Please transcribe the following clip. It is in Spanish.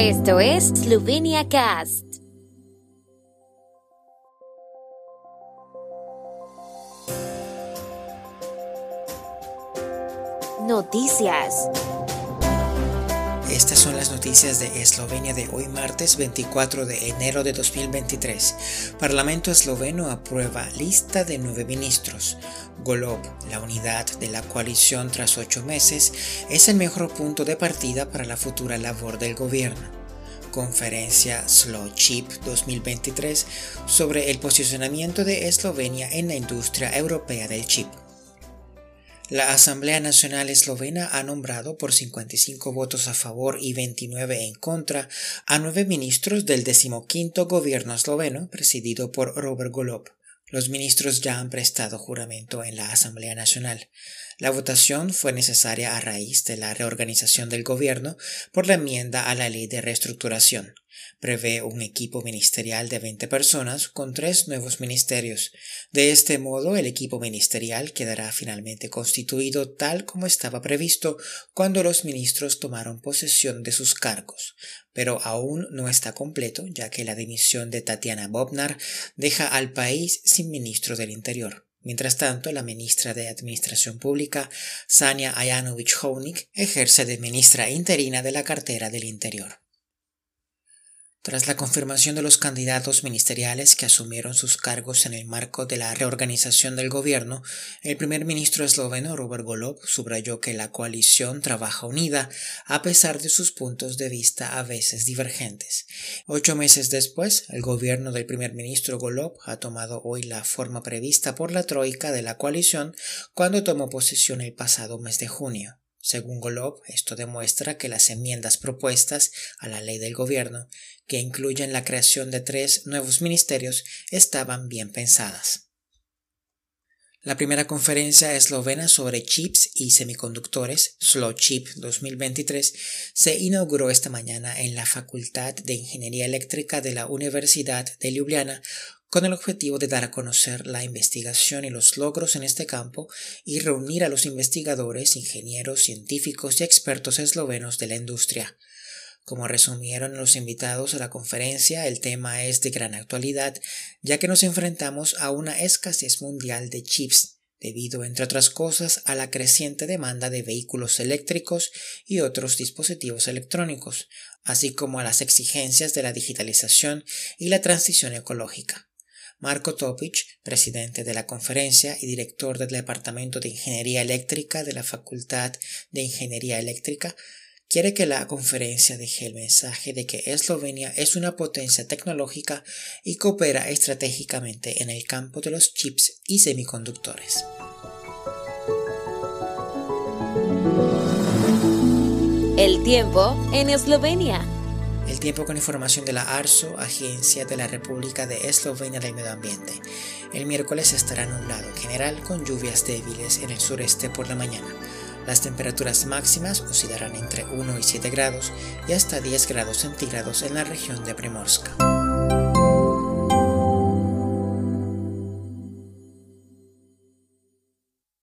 Esto es Slovenia Cast. Noticias. Estas son las noticias de Eslovenia de hoy martes 24 de enero de 2023. Parlamento esloveno aprueba lista de nueve ministros. Golob, la unidad de la coalición tras ocho meses, es el mejor punto de partida para la futura labor del gobierno. Conferencia Slow Chip 2023 sobre el posicionamiento de Eslovenia en la industria europea del chip. La Asamblea Nacional Eslovena ha nombrado por 55 votos a favor y 29 en contra a nueve ministros del decimoquinto gobierno esloveno presidido por Robert Golob. Los ministros ya han prestado juramento en la Asamblea Nacional. La votación fue necesaria a raíz de la reorganización del gobierno por la enmienda a la ley de reestructuración prevé un equipo ministerial de 20 personas con tres nuevos ministerios. De este modo, el equipo ministerial quedará finalmente constituido tal como estaba previsto cuando los ministros tomaron posesión de sus cargos, pero aún no está completo ya que la dimisión de Tatiana Bobnar deja al país sin ministro del Interior. Mientras tanto, la ministra de Administración Pública, Sania Ayanovich-Honik, ejerce de ministra interina de la cartera del Interior. Tras la confirmación de los candidatos ministeriales que asumieron sus cargos en el marco de la reorganización del gobierno, el primer ministro esloveno Robert Golob subrayó que la coalición trabaja unida a pesar de sus puntos de vista a veces divergentes. Ocho meses después, el gobierno del primer ministro Golob ha tomado hoy la forma prevista por la troika de la coalición cuando tomó posesión el pasado mes de junio. Según Golob, esto demuestra que las enmiendas propuestas a la ley del gobierno, que incluyen la creación de tres nuevos ministerios, estaban bien pensadas. La primera conferencia eslovena sobre chips y semiconductores, Slow Chip 2023, se inauguró esta mañana en la Facultad de Ingeniería Eléctrica de la Universidad de Ljubljana con el objetivo de dar a conocer la investigación y los logros en este campo y reunir a los investigadores, ingenieros, científicos y expertos eslovenos de la industria. Como resumieron los invitados a la conferencia, el tema es de gran actualidad, ya que nos enfrentamos a una escasez mundial de chips, debido, entre otras cosas, a la creciente demanda de vehículos eléctricos y otros dispositivos electrónicos, así como a las exigencias de la digitalización y la transición ecológica. Marco Topic, presidente de la conferencia y director del Departamento de Ingeniería Eléctrica de la Facultad de Ingeniería Eléctrica, quiere que la conferencia deje el mensaje de que Eslovenia es una potencia tecnológica y coopera estratégicamente en el campo de los chips y semiconductores. El tiempo en Eslovenia. El tiempo con información de la ARSO, Agencia de la República de Eslovenia del Medio Ambiente. El miércoles estará nublado en general con lluvias débiles en el sureste por la mañana. Las temperaturas máximas oscilarán entre 1 y 7 grados y hasta 10 grados centígrados en la región de Primorska.